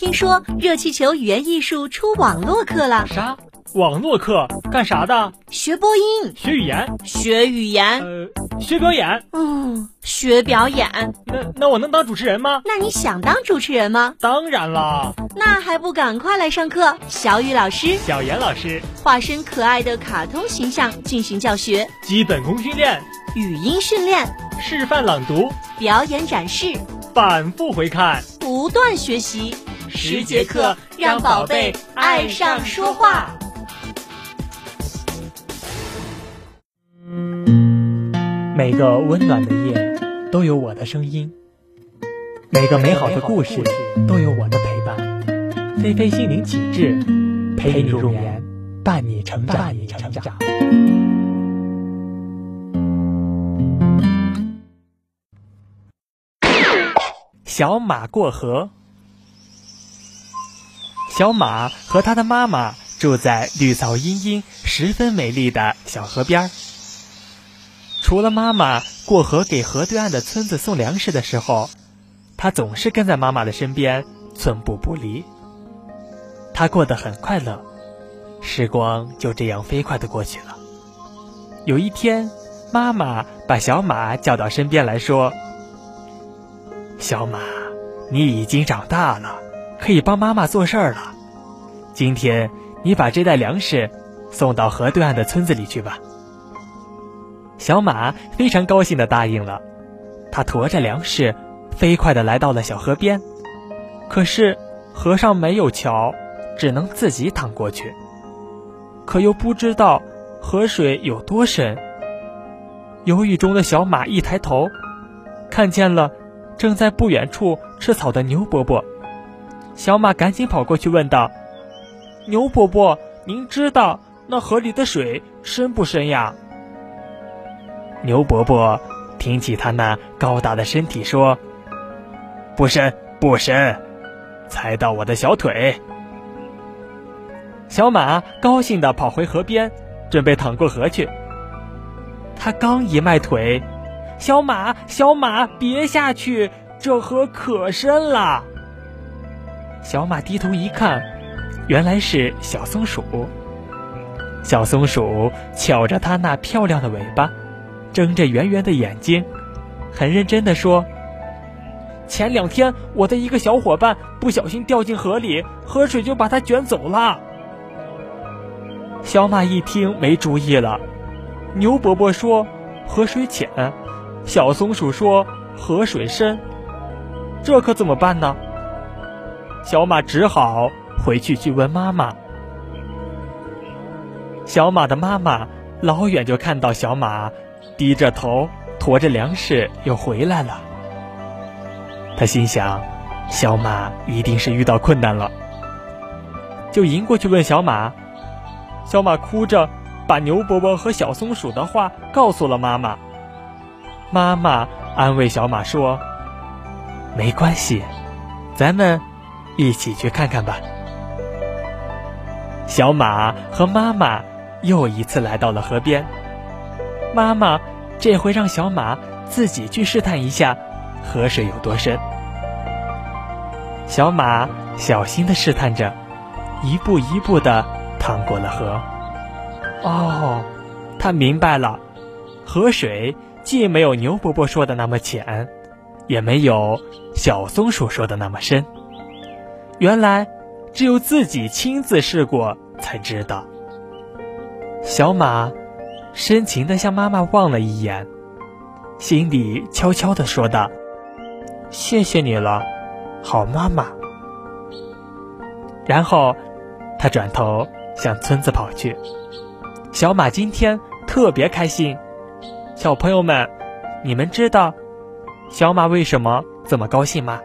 听说热气球语言艺术出网络课了。啥？网络课干啥的？学播音，学语言，学语言，呃，学表演。嗯，学表演。那那我能当主持人吗？那你想当主持人吗？当然啦。那还不赶快来上课？小雨老师、小严老师化身可爱的卡通形象进行教学，基本功训练、语音训练、示范朗读、表演展示、反复回看、不断学习，十节课让宝贝爱上说话。每个温暖的夜都有我的声音，每个美好的故事都有我的陪伴。菲菲心灵启智，陪你入眠，伴你成长。伴你成长。小马过河。小马和他的妈妈住在绿草茵茵、十分美丽的小河边儿。除了妈妈过河给河对岸的村子送粮食的时候，他总是跟在妈妈的身边，寸步不离。他过得很快乐，时光就这样飞快的过去了。有一天，妈妈把小马叫到身边来说：“小马，你已经长大了，可以帮妈妈做事儿了。今天，你把这袋粮食送到河对岸的村子里去吧。”小马非常高兴的答应了，他驮着粮食，飞快的来到了小河边。可是河上没有桥，只能自己淌过去。可又不知道河水有多深。犹豫中的小马一抬头，看见了正在不远处吃草的牛伯伯。小马赶紧跑过去问道：“牛伯伯，您知道那河里的水深不深呀？”牛伯伯挺起他那高大的身体说：“不深，不深，才到我的小腿。”小马高兴地跑回河边，准备淌过河去。他刚一迈腿，“小马，小马，别下去，这河可深了。”小马低头一看，原来是小松鼠。小松鼠翘着它那漂亮的尾巴。睁着圆圆的眼睛，很认真的说：“前两天我的一个小伙伴不小心掉进河里，河水就把它卷走了。”小马一听没主意了。牛伯伯说：“河水浅。”小松鼠说：“河水深。”这可怎么办呢？小马只好回去去问妈妈。小马的妈妈老远就看到小马。低着头，驮着粮食又回来了。他心想，小马一定是遇到困难了，就迎过去问小马。小马哭着把牛伯伯和小松鼠的话告诉了妈妈。妈妈安慰小马说：“没关系，咱们一起去看看吧。”小马和妈妈又一次来到了河边。妈妈这回让小马自己去试探一下河水有多深。小马小心的试探着，一步一步的淌过了河。哦，他明白了，河水既没有牛伯伯说的那么浅，也没有小松鼠说的那么深。原来，只有自己亲自试过才知道。小马。深情地向妈妈望了一眼，心里悄悄地说道：“谢谢你了，好妈妈。”然后，他转头向村子跑去。小马今天特别开心。小朋友们，你们知道小马为什么这么高兴吗？